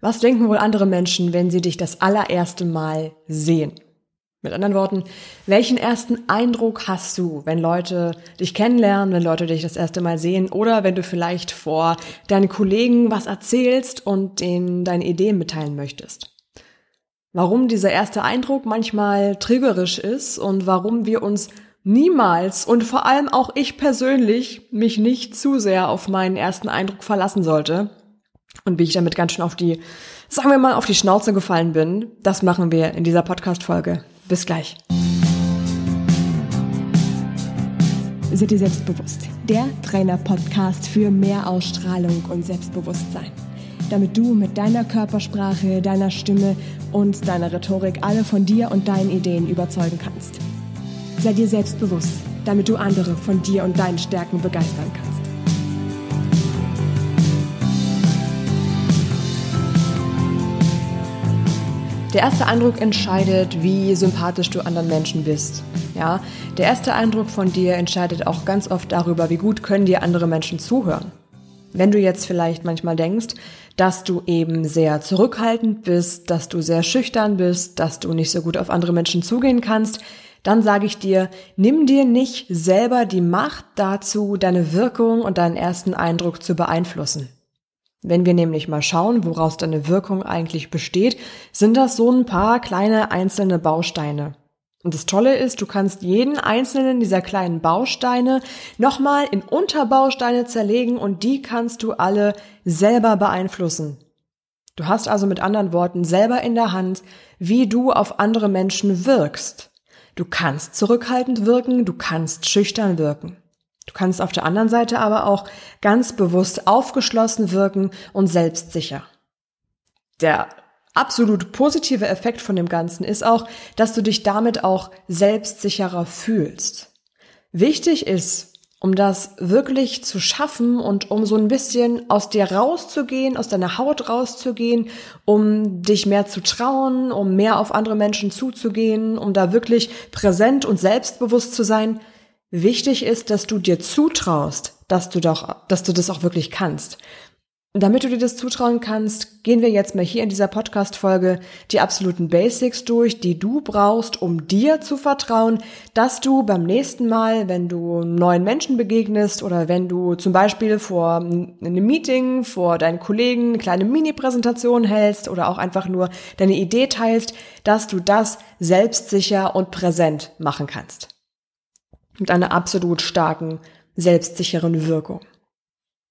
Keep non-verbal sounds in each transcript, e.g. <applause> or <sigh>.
Was denken wohl andere Menschen, wenn sie dich das allererste Mal sehen? Mit anderen Worten, welchen ersten Eindruck hast du, wenn Leute dich kennenlernen, wenn Leute dich das erste Mal sehen oder wenn du vielleicht vor deinen Kollegen was erzählst und denen deine Ideen mitteilen möchtest? Warum dieser erste Eindruck manchmal trügerisch ist und warum wir uns niemals und vor allem auch ich persönlich mich nicht zu sehr auf meinen ersten Eindruck verlassen sollte und wie ich damit ganz schön auf die, sagen wir mal, auf die Schnauze gefallen bin, das machen wir in dieser Podcast-Folge. Bis gleich. Seid ihr selbstbewusst? Der Trainer-Podcast für mehr Ausstrahlung und Selbstbewusstsein. Damit du mit deiner Körpersprache, deiner Stimme und deiner Rhetorik alle von dir und deinen Ideen überzeugen kannst. Sei dir selbstbewusst, damit du andere von dir und deinen Stärken begeistern kannst. Der erste Eindruck entscheidet, wie sympathisch du anderen Menschen bist. Ja, der erste Eindruck von dir entscheidet auch ganz oft darüber, wie gut können dir andere Menschen zuhören. Wenn du jetzt vielleicht manchmal denkst, dass du eben sehr zurückhaltend bist, dass du sehr schüchtern bist, dass du nicht so gut auf andere Menschen zugehen kannst, dann sage ich dir, nimm dir nicht selber die Macht dazu, deine Wirkung und deinen ersten Eindruck zu beeinflussen. Wenn wir nämlich mal schauen, woraus deine Wirkung eigentlich besteht, sind das so ein paar kleine einzelne Bausteine. Und das Tolle ist, du kannst jeden einzelnen dieser kleinen Bausteine nochmal in Unterbausteine zerlegen und die kannst du alle selber beeinflussen. Du hast also mit anderen Worten selber in der Hand, wie du auf andere Menschen wirkst. Du kannst zurückhaltend wirken, du kannst schüchtern wirken. Du kannst auf der anderen Seite aber auch ganz bewusst aufgeschlossen wirken und selbstsicher. Der absolut positive Effekt von dem Ganzen ist auch, dass du dich damit auch selbstsicherer fühlst. Wichtig ist, um das wirklich zu schaffen und um so ein bisschen aus dir rauszugehen, aus deiner Haut rauszugehen, um dich mehr zu trauen, um mehr auf andere Menschen zuzugehen, um da wirklich präsent und selbstbewusst zu sein, Wichtig ist, dass du dir zutraust, dass du doch, dass du das auch wirklich kannst. Damit du dir das zutrauen kannst, gehen wir jetzt mal hier in dieser Podcast-Folge die absoluten Basics durch, die du brauchst, um dir zu vertrauen, dass du beim nächsten Mal, wenn du neuen Menschen begegnest oder wenn du zum Beispiel vor einem Meeting, vor deinen Kollegen eine kleine Mini-Präsentation hältst oder auch einfach nur deine Idee teilst, dass du das selbstsicher und präsent machen kannst mit einer absolut starken, selbstsicheren Wirkung.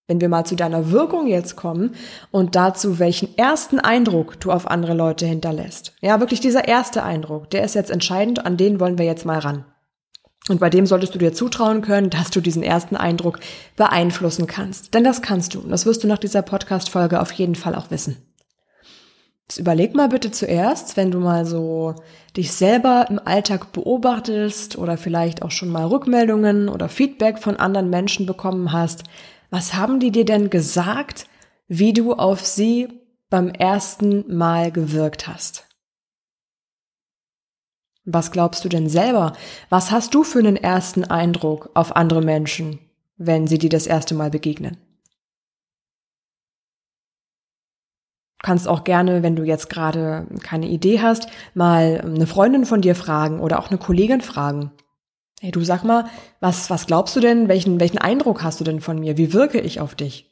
Wenn wir mal zu deiner Wirkung jetzt kommen und dazu, welchen ersten Eindruck du auf andere Leute hinterlässt. Ja, wirklich dieser erste Eindruck, der ist jetzt entscheidend, an den wollen wir jetzt mal ran. Und bei dem solltest du dir zutrauen können, dass du diesen ersten Eindruck beeinflussen kannst. Denn das kannst du. Und das wirst du nach dieser Podcast-Folge auf jeden Fall auch wissen. Jetzt überleg mal bitte zuerst, wenn du mal so dich selber im Alltag beobachtest oder vielleicht auch schon mal Rückmeldungen oder Feedback von anderen Menschen bekommen hast. Was haben die dir denn gesagt, wie du auf sie beim ersten Mal gewirkt hast? Was glaubst du denn selber? Was hast du für einen ersten Eindruck auf andere Menschen, wenn sie dir das erste Mal begegnen? Kannst auch gerne, wenn du jetzt gerade keine Idee hast, mal eine Freundin von dir fragen oder auch eine Kollegin fragen. Hey, du sag mal, was, was glaubst du denn? Welchen, welchen Eindruck hast du denn von mir? Wie wirke ich auf dich?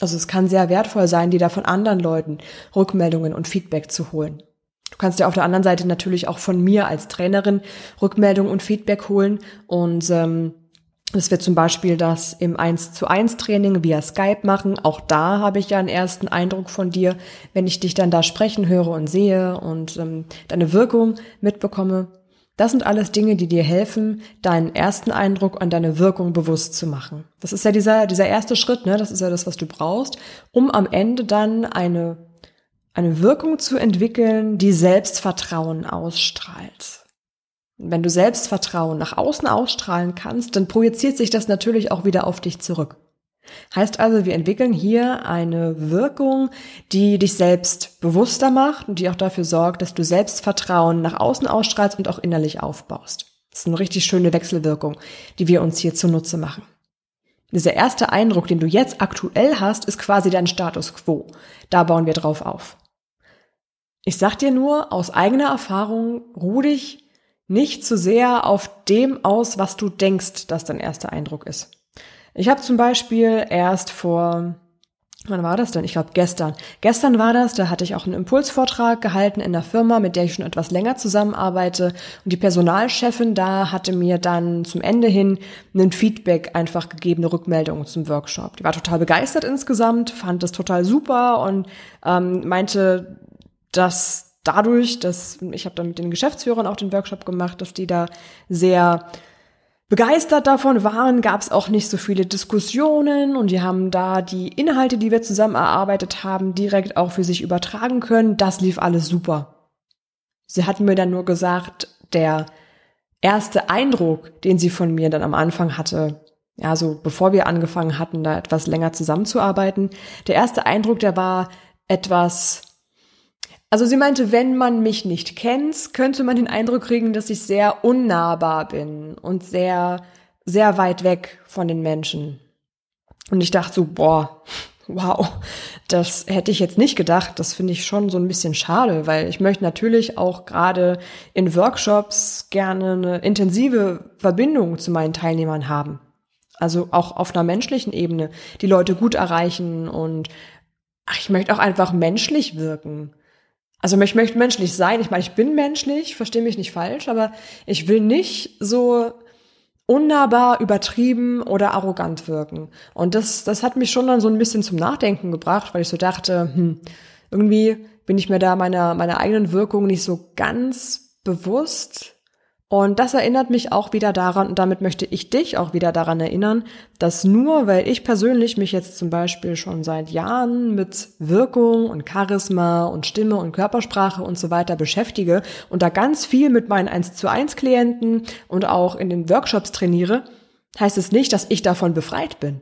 Also es kann sehr wertvoll sein, dir da von anderen Leuten Rückmeldungen und Feedback zu holen. Du kannst dir auf der anderen Seite natürlich auch von mir als Trainerin Rückmeldungen und Feedback holen und ähm, dass wir zum Beispiel das im 1 zu 1 Training via Skype machen. Auch da habe ich ja einen ersten Eindruck von dir, wenn ich dich dann da sprechen höre und sehe und ähm, deine Wirkung mitbekomme. Das sind alles Dinge, die dir helfen, deinen ersten Eindruck an deine Wirkung bewusst zu machen. Das ist ja dieser, dieser erste Schritt, ne? Das ist ja das, was du brauchst, um am Ende dann eine, eine Wirkung zu entwickeln, die Selbstvertrauen ausstrahlt. Wenn du Selbstvertrauen nach außen ausstrahlen kannst, dann projiziert sich das natürlich auch wieder auf dich zurück. Heißt also, wir entwickeln hier eine Wirkung, die dich selbst bewusster macht und die auch dafür sorgt, dass du Selbstvertrauen nach außen ausstrahlst und auch innerlich aufbaust. Das ist eine richtig schöne Wechselwirkung, die wir uns hier zunutze machen. Dieser erste Eindruck, den du jetzt aktuell hast, ist quasi dein Status quo. Da bauen wir drauf auf. Ich sag dir nur aus eigener Erfahrung, ruh dich nicht zu sehr auf dem aus, was du denkst, dass dein erster Eindruck ist. Ich habe zum Beispiel erst vor Wann war das denn? Ich glaube gestern. Gestern war das, da hatte ich auch einen Impulsvortrag gehalten in der Firma, mit der ich schon etwas länger zusammenarbeite. Und die Personalchefin da hatte mir dann zum Ende hin einen Feedback einfach gegeben, eine Rückmeldung zum Workshop. Die war total begeistert insgesamt, fand das total super und ähm, meinte, dass dadurch, dass ich habe dann mit den Geschäftsführern auch den Workshop gemacht, dass die da sehr begeistert davon waren, gab es auch nicht so viele Diskussionen und die haben da die Inhalte, die wir zusammen erarbeitet haben, direkt auch für sich übertragen können. Das lief alles super. Sie hatten mir dann nur gesagt, der erste Eindruck, den sie von mir dann am Anfang hatte, ja, so bevor wir angefangen hatten, da etwas länger zusammenzuarbeiten, der erste Eindruck, der war etwas also sie meinte, wenn man mich nicht kennt, könnte man den Eindruck kriegen, dass ich sehr unnahbar bin und sehr, sehr weit weg von den Menschen. Und ich dachte so, boah, wow, das hätte ich jetzt nicht gedacht. Das finde ich schon so ein bisschen schade, weil ich möchte natürlich auch gerade in Workshops gerne eine intensive Verbindung zu meinen Teilnehmern haben. Also auch auf einer menschlichen Ebene die Leute gut erreichen und ach, ich möchte auch einfach menschlich wirken. Also ich möchte menschlich sein. Ich meine, ich bin menschlich, verstehe mich nicht falsch, aber ich will nicht so unnahbar, übertrieben oder arrogant wirken. Und das, das hat mich schon dann so ein bisschen zum Nachdenken gebracht, weil ich so dachte, hm, irgendwie bin ich mir da meiner, meiner eigenen Wirkung nicht so ganz bewusst. Und das erinnert mich auch wieder daran, und damit möchte ich dich auch wieder daran erinnern, dass nur weil ich persönlich mich jetzt zum Beispiel schon seit Jahren mit Wirkung und Charisma und Stimme und Körpersprache und so weiter beschäftige und da ganz viel mit meinen 1 zu 1 Klienten und auch in den Workshops trainiere, heißt es nicht, dass ich davon befreit bin.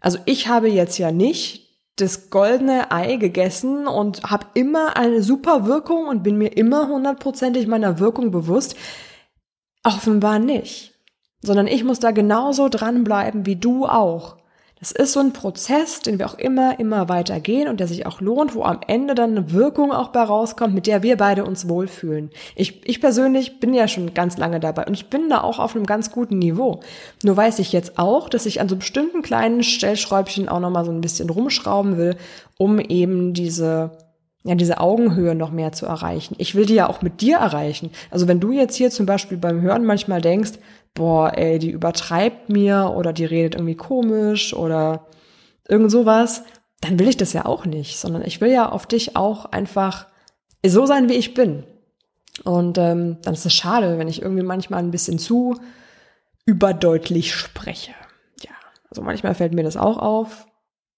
Also ich habe jetzt ja nicht das goldene Ei gegessen und habe immer eine super Wirkung und bin mir immer hundertprozentig meiner Wirkung bewusst. Offenbar nicht. Sondern ich muss da genauso dranbleiben wie du auch. Das ist so ein Prozess, den wir auch immer, immer weiter gehen und der sich auch lohnt, wo am Ende dann eine Wirkung auch bei rauskommt, mit der wir beide uns wohlfühlen. Ich, ich persönlich bin ja schon ganz lange dabei und ich bin da auch auf einem ganz guten Niveau. Nur weiß ich jetzt auch, dass ich an so bestimmten kleinen Stellschräubchen auch nochmal so ein bisschen rumschrauben will, um eben diese ja, diese Augenhöhe noch mehr zu erreichen. Ich will die ja auch mit dir erreichen. Also wenn du jetzt hier zum Beispiel beim Hören manchmal denkst, boah, ey, die übertreibt mir oder die redet irgendwie komisch oder irgend sowas, dann will ich das ja auch nicht, sondern ich will ja auf dich auch einfach so sein, wie ich bin. Und ähm, dann ist es schade, wenn ich irgendwie manchmal ein bisschen zu überdeutlich spreche. Ja, also manchmal fällt mir das auch auf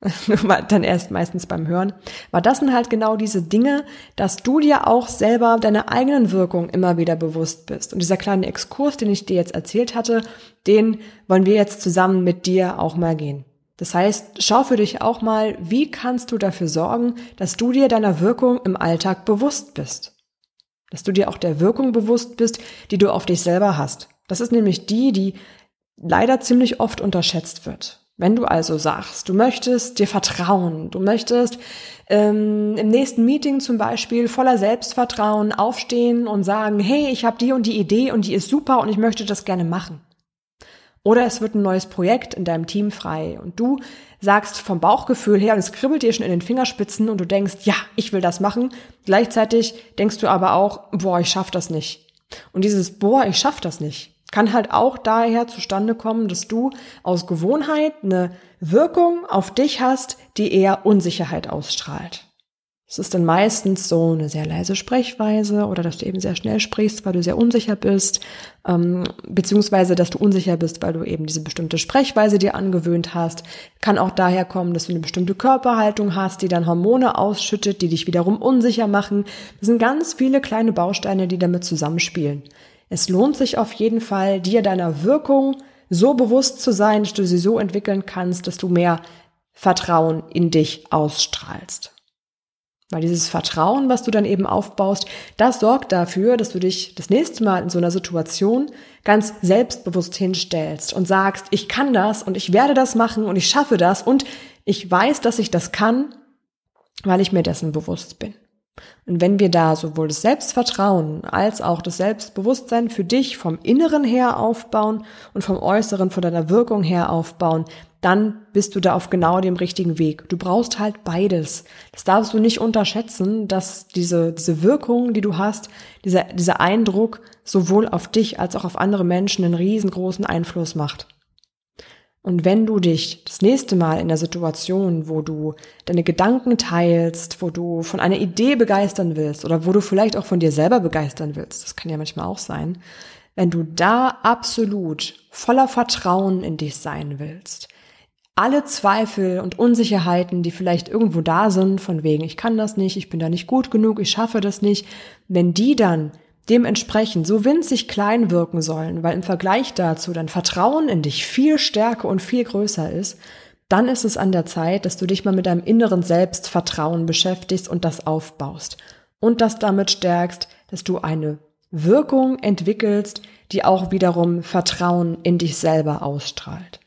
<laughs> dann erst meistens beim Hören, war das sind halt genau diese Dinge, dass du dir auch selber deiner eigenen Wirkung immer wieder bewusst bist. Und dieser kleine Exkurs, den ich dir jetzt erzählt hatte, den wollen wir jetzt zusammen mit dir auch mal gehen. Das heißt, schau für dich auch mal, wie kannst du dafür sorgen, dass du dir deiner Wirkung im Alltag bewusst bist. Dass du dir auch der Wirkung bewusst bist, die du auf dich selber hast. Das ist nämlich die, die leider ziemlich oft unterschätzt wird. Wenn du also sagst, du möchtest dir vertrauen, du möchtest ähm, im nächsten Meeting zum Beispiel voller Selbstvertrauen aufstehen und sagen, hey, ich habe die und die Idee und die ist super und ich möchte das gerne machen. Oder es wird ein neues Projekt in deinem Team frei und du sagst vom Bauchgefühl her und es kribbelt dir schon in den Fingerspitzen und du denkst, ja, ich will das machen. Gleichzeitig denkst du aber auch, boah, ich schaff das nicht. Und dieses, boah, ich schaff das nicht, kann halt auch daher zustande kommen, dass du aus Gewohnheit eine Wirkung auf dich hast, die eher Unsicherheit ausstrahlt. Es ist dann meistens so eine sehr leise Sprechweise oder dass du eben sehr schnell sprichst, weil du sehr unsicher bist, ähm, beziehungsweise dass du unsicher bist, weil du eben diese bestimmte Sprechweise dir angewöhnt hast. Kann auch daher kommen, dass du eine bestimmte Körperhaltung hast, die dann Hormone ausschüttet, die dich wiederum unsicher machen. Das sind ganz viele kleine Bausteine, die damit zusammenspielen. Es lohnt sich auf jeden Fall, dir deiner Wirkung so bewusst zu sein, dass du sie so entwickeln kannst, dass du mehr Vertrauen in dich ausstrahlst. Weil dieses Vertrauen, was du dann eben aufbaust, das sorgt dafür, dass du dich das nächste Mal in so einer Situation ganz selbstbewusst hinstellst und sagst, ich kann das und ich werde das machen und ich schaffe das und ich weiß, dass ich das kann, weil ich mir dessen bewusst bin. Und wenn wir da sowohl das Selbstvertrauen als auch das Selbstbewusstsein für dich vom Inneren her aufbauen und vom Äußeren, von deiner Wirkung her aufbauen, dann bist du da auf genau dem richtigen Weg. Du brauchst halt beides. Das darfst du nicht unterschätzen, dass diese, diese Wirkung, die du hast, dieser, dieser Eindruck sowohl auf dich als auch auf andere Menschen einen riesengroßen Einfluss macht. Und wenn du dich das nächste Mal in der Situation, wo du deine Gedanken teilst, wo du von einer Idee begeistern willst oder wo du vielleicht auch von dir selber begeistern willst, das kann ja manchmal auch sein, wenn du da absolut voller Vertrauen in dich sein willst, alle Zweifel und Unsicherheiten, die vielleicht irgendwo da sind, von wegen, ich kann das nicht, ich bin da nicht gut genug, ich schaffe das nicht, wenn die dann dementsprechend so winzig klein wirken sollen, weil im Vergleich dazu dein Vertrauen in dich viel stärker und viel größer ist, dann ist es an der Zeit, dass du dich mal mit deinem inneren Selbstvertrauen beschäftigst und das aufbaust und das damit stärkst, dass du eine Wirkung entwickelst, die auch wiederum Vertrauen in dich selber ausstrahlt.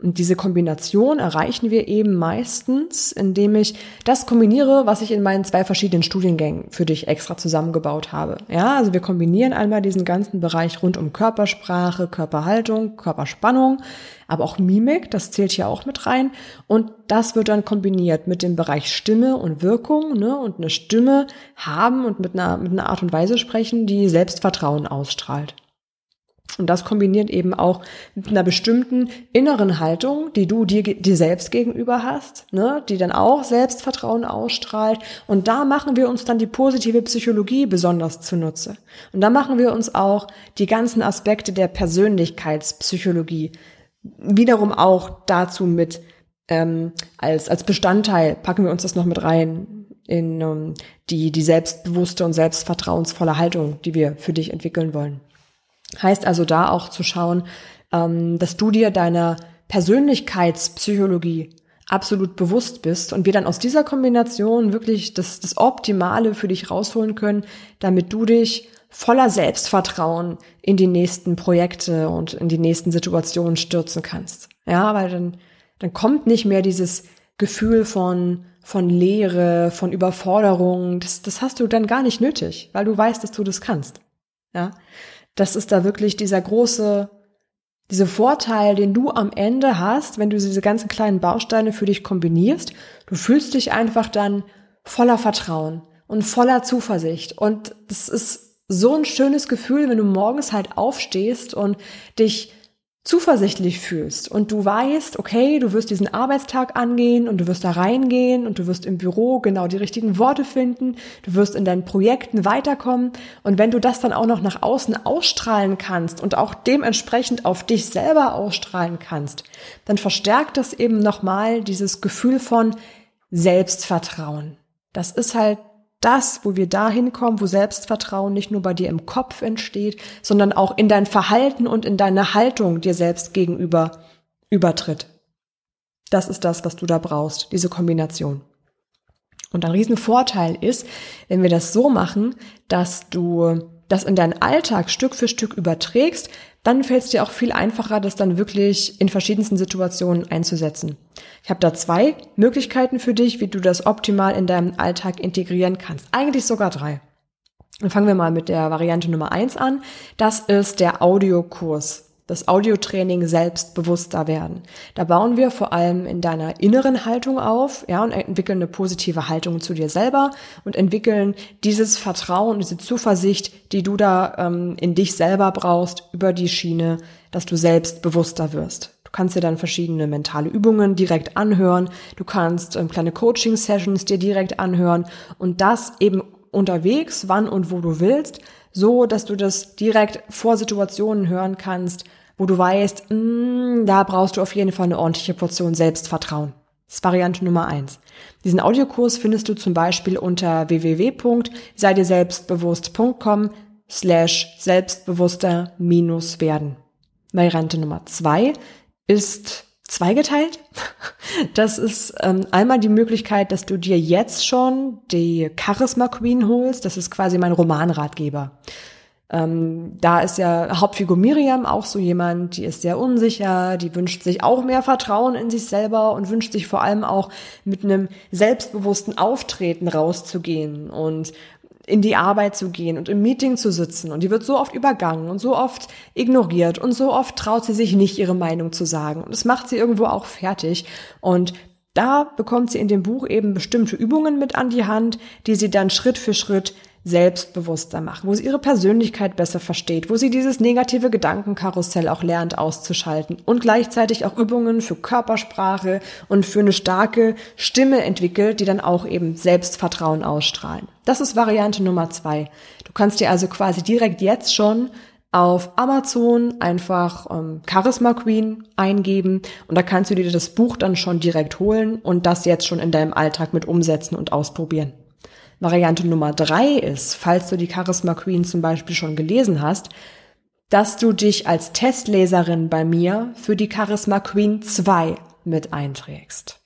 Und diese Kombination erreichen wir eben meistens, indem ich das kombiniere, was ich in meinen zwei verschiedenen Studiengängen für dich extra zusammengebaut habe. Ja, also wir kombinieren einmal diesen ganzen Bereich rund um Körpersprache, Körperhaltung, Körperspannung, aber auch Mimik, das zählt hier auch mit rein. Und das wird dann kombiniert mit dem Bereich Stimme und Wirkung, ne, und eine Stimme haben und mit einer, mit einer Art und Weise sprechen, die Selbstvertrauen ausstrahlt. Und das kombiniert eben auch mit einer bestimmten inneren Haltung, die du dir, dir selbst gegenüber hast, ne, die dann auch Selbstvertrauen ausstrahlt. Und da machen wir uns dann die positive Psychologie besonders zunutze. Und da machen wir uns auch die ganzen Aspekte der Persönlichkeitspsychologie wiederum auch dazu mit ähm, als, als Bestandteil, packen wir uns das noch mit rein in um, ähm, die, die selbstbewusste und selbstvertrauensvolle Haltung, die wir für dich entwickeln wollen. Heißt also da auch zu schauen, ähm, dass du dir deiner Persönlichkeitspsychologie absolut bewusst bist und wir dann aus dieser Kombination wirklich das, das Optimale für dich rausholen können, damit du dich voller Selbstvertrauen in die nächsten Projekte und in die nächsten Situationen stürzen kannst. Ja, weil dann, dann kommt nicht mehr dieses Gefühl von, von Leere, von Überforderung. Das, das hast du dann gar nicht nötig, weil du weißt, dass du das kannst. Ja, das ist da wirklich dieser große, diese Vorteil, den du am Ende hast, wenn du diese ganzen kleinen Bausteine für dich kombinierst. Du fühlst dich einfach dann voller Vertrauen und voller Zuversicht. Und das ist so ein schönes Gefühl, wenn du morgens halt aufstehst und dich zuversichtlich fühlst und du weißt, okay, du wirst diesen Arbeitstag angehen und du wirst da reingehen und du wirst im Büro genau die richtigen Worte finden, du wirst in deinen Projekten weiterkommen und wenn du das dann auch noch nach außen ausstrahlen kannst und auch dementsprechend auf dich selber ausstrahlen kannst, dann verstärkt das eben nochmal dieses Gefühl von Selbstvertrauen. Das ist halt das, wo wir dahin kommen, wo Selbstvertrauen nicht nur bei dir im Kopf entsteht, sondern auch in dein Verhalten und in deine Haltung dir selbst gegenüber übertritt. Das ist das, was du da brauchst, diese Kombination. Und ein Riesenvorteil ist, wenn wir das so machen, dass du das in deinen Alltag Stück für Stück überträgst, dann fällt es dir auch viel einfacher, das dann wirklich in verschiedensten Situationen einzusetzen. Ich habe da zwei Möglichkeiten für dich, wie du das optimal in deinem Alltag integrieren kannst. Eigentlich sogar drei. Dann fangen wir mal mit der Variante Nummer eins an. Das ist der Audiokurs das Audiotraining selbstbewusster werden. Da bauen wir vor allem in deiner inneren Haltung auf, ja, und entwickeln eine positive Haltung zu dir selber und entwickeln dieses Vertrauen, diese Zuversicht, die du da ähm, in dich selber brauchst, über die Schiene, dass du selbstbewusster wirst. Du kannst dir dann verschiedene mentale Übungen direkt anhören. Du kannst ähm, kleine Coaching-Sessions dir direkt anhören und das eben unterwegs, wann und wo du willst, so dass du das direkt vor Situationen hören kannst, wo du weißt, mh, mm, da brauchst du auf jeden Fall eine ordentliche Portion Selbstvertrauen. Das ist Variante Nummer eins. Diesen Audiokurs findest du zum Beispiel unter www.seidirselbstbewusst.com slash selbstbewusster minus werden. Variante Nummer zwei ist zweigeteilt. <laughs> Das ist ähm, einmal die Möglichkeit, dass du dir jetzt schon die Charisma Queen holst. Das ist quasi mein Romanratgeber. Ähm, da ist ja Hauptfigur Miriam auch so jemand, die ist sehr unsicher, die wünscht sich auch mehr Vertrauen in sich selber und wünscht sich vor allem auch mit einem selbstbewussten Auftreten rauszugehen und in die Arbeit zu gehen und im Meeting zu sitzen. Und die wird so oft übergangen und so oft ignoriert und so oft traut sie sich nicht, ihre Meinung zu sagen. Und das macht sie irgendwo auch fertig. Und da bekommt sie in dem Buch eben bestimmte Übungen mit an die Hand, die sie dann Schritt für Schritt selbstbewusster machen, wo sie ihre Persönlichkeit besser versteht, wo sie dieses negative Gedankenkarussell auch lernt auszuschalten und gleichzeitig auch Übungen für Körpersprache und für eine starke Stimme entwickelt, die dann auch eben Selbstvertrauen ausstrahlen. Das ist Variante Nummer zwei. Du kannst dir also quasi direkt jetzt schon auf Amazon einfach ähm, Charisma Queen eingeben und da kannst du dir das Buch dann schon direkt holen und das jetzt schon in deinem Alltag mit umsetzen und ausprobieren. Variante Nummer drei ist, falls du die Charisma Queen zum Beispiel schon gelesen hast, dass du dich als Testleserin bei mir für die Charisma Queen 2 mit einträgst.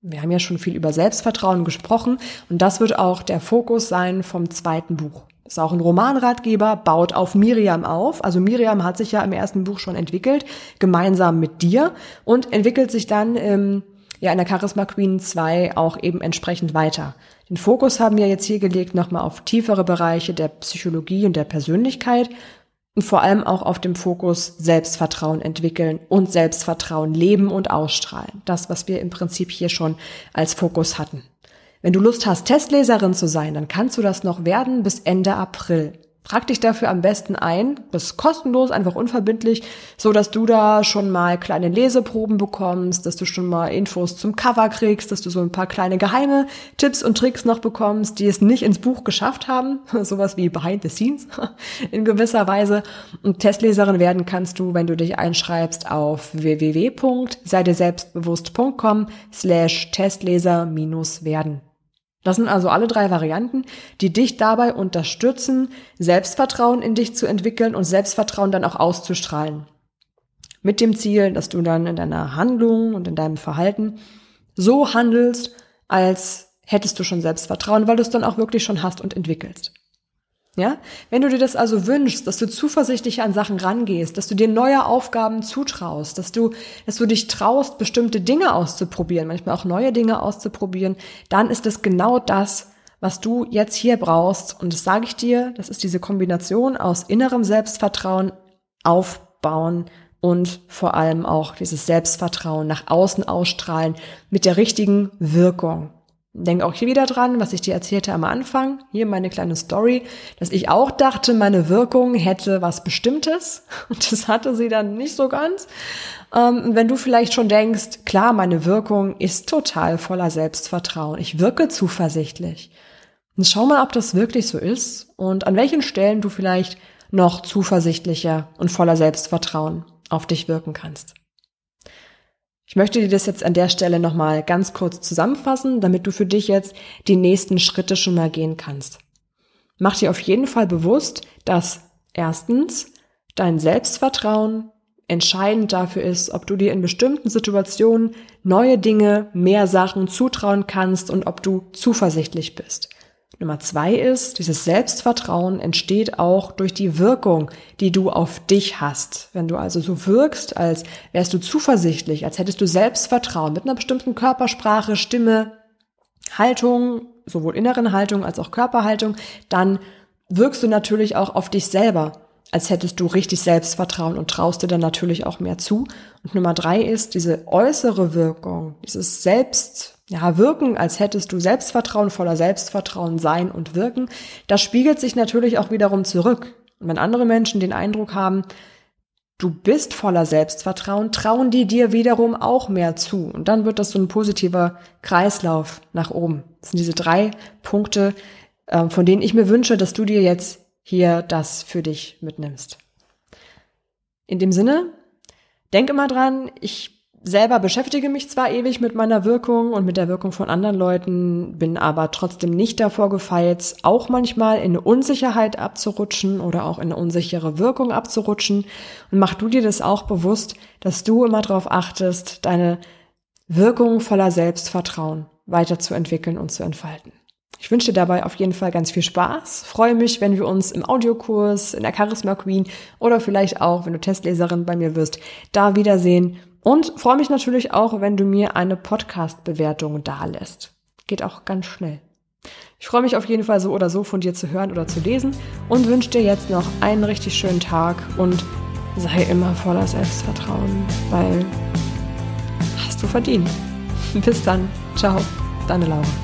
Wir haben ja schon viel über Selbstvertrauen gesprochen und das wird auch der Fokus sein vom zweiten Buch. Ist auch ein Romanratgeber, baut auf Miriam auf. Also Miriam hat sich ja im ersten Buch schon entwickelt, gemeinsam mit dir und entwickelt sich dann im ja in der Charisma Queen 2 auch eben entsprechend weiter. Den Fokus haben wir jetzt hier gelegt nochmal auf tiefere Bereiche der Psychologie und der Persönlichkeit und vor allem auch auf dem Fokus Selbstvertrauen entwickeln und Selbstvertrauen leben und ausstrahlen. Das, was wir im Prinzip hier schon als Fokus hatten. Wenn du Lust hast, Testleserin zu sein, dann kannst du das noch werden bis Ende April. Trag dich dafür am besten ein. Das ist kostenlos, einfach unverbindlich, so dass du da schon mal kleine Leseproben bekommst, dass du schon mal Infos zum Cover kriegst, dass du so ein paar kleine geheime Tipps und Tricks noch bekommst, die es nicht ins Buch geschafft haben. <laughs> Sowas wie Behind the Scenes <laughs> in gewisser Weise. Und Testleserin werden kannst du, wenn du dich einschreibst auf www.seide-selbstbewusst.com slash Testleser minus werden. Das sind also alle drei Varianten, die dich dabei unterstützen, Selbstvertrauen in dich zu entwickeln und Selbstvertrauen dann auch auszustrahlen. Mit dem Ziel, dass du dann in deiner Handlung und in deinem Verhalten so handelst, als hättest du schon Selbstvertrauen, weil du es dann auch wirklich schon hast und entwickelst. Ja? Wenn du dir das also wünschst, dass du zuversichtlich an Sachen rangehst, dass du dir neue Aufgaben zutraust, dass du, dass du dich traust, bestimmte Dinge auszuprobieren, manchmal auch neue Dinge auszuprobieren, dann ist es genau das, was du jetzt hier brauchst. Und das sage ich dir, das ist diese Kombination aus innerem Selbstvertrauen aufbauen und vor allem auch dieses Selbstvertrauen nach außen ausstrahlen mit der richtigen Wirkung. Denk auch hier wieder dran, was ich dir erzählte am Anfang, hier meine kleine Story, dass ich auch dachte, meine Wirkung hätte was Bestimmtes <laughs> und das hatte sie dann nicht so ganz. Ähm, wenn du vielleicht schon denkst, klar, meine Wirkung ist total voller Selbstvertrauen, ich wirke zuversichtlich. Und schau mal, ob das wirklich so ist und an welchen Stellen du vielleicht noch zuversichtlicher und voller Selbstvertrauen auf dich wirken kannst. Ich möchte dir das jetzt an der Stelle nochmal ganz kurz zusammenfassen, damit du für dich jetzt die nächsten Schritte schon mal gehen kannst. Mach dir auf jeden Fall bewusst, dass erstens dein Selbstvertrauen entscheidend dafür ist, ob du dir in bestimmten Situationen neue Dinge, mehr Sachen zutrauen kannst und ob du zuversichtlich bist. Nummer zwei ist, dieses Selbstvertrauen entsteht auch durch die Wirkung, die du auf dich hast. Wenn du also so wirkst, als wärst du zuversichtlich, als hättest du Selbstvertrauen mit einer bestimmten Körpersprache, Stimme, Haltung, sowohl inneren Haltung als auch Körperhaltung, dann wirkst du natürlich auch auf dich selber, als hättest du richtig Selbstvertrauen und traust dir dann natürlich auch mehr zu. Und Nummer drei ist diese äußere Wirkung, dieses Selbst ja, wirken, als hättest du Selbstvertrauen, voller Selbstvertrauen sein und wirken, das spiegelt sich natürlich auch wiederum zurück. Und wenn andere Menschen den Eindruck haben, du bist voller Selbstvertrauen, trauen die dir wiederum auch mehr zu. Und dann wird das so ein positiver Kreislauf nach oben. Das sind diese drei Punkte, ähm, von denen ich mir wünsche, dass du dir jetzt hier das für dich mitnimmst. In dem Sinne, denk immer dran, ich selber beschäftige mich zwar ewig mit meiner Wirkung und mit der Wirkung von anderen Leuten, bin aber trotzdem nicht davor gefeit, auch manchmal in eine Unsicherheit abzurutschen oder auch in eine unsichere Wirkung abzurutschen. Und mach du dir das auch bewusst, dass du immer darauf achtest, deine Wirkung voller Selbstvertrauen weiterzuentwickeln und zu entfalten. Ich wünsche dir dabei auf jeden Fall ganz viel Spaß. Freue mich, wenn wir uns im Audiokurs, in der Charisma Queen oder vielleicht auch, wenn du Testleserin bei mir wirst, da wiedersehen und freue mich natürlich auch, wenn du mir eine Podcast-Bewertung dalässt. Geht auch ganz schnell. Ich freue mich auf jeden Fall so oder so von dir zu hören oder zu lesen und wünsche dir jetzt noch einen richtig schönen Tag und sei immer voller Selbstvertrauen, weil hast du verdient. <laughs> Bis dann. Ciao, deine Laura.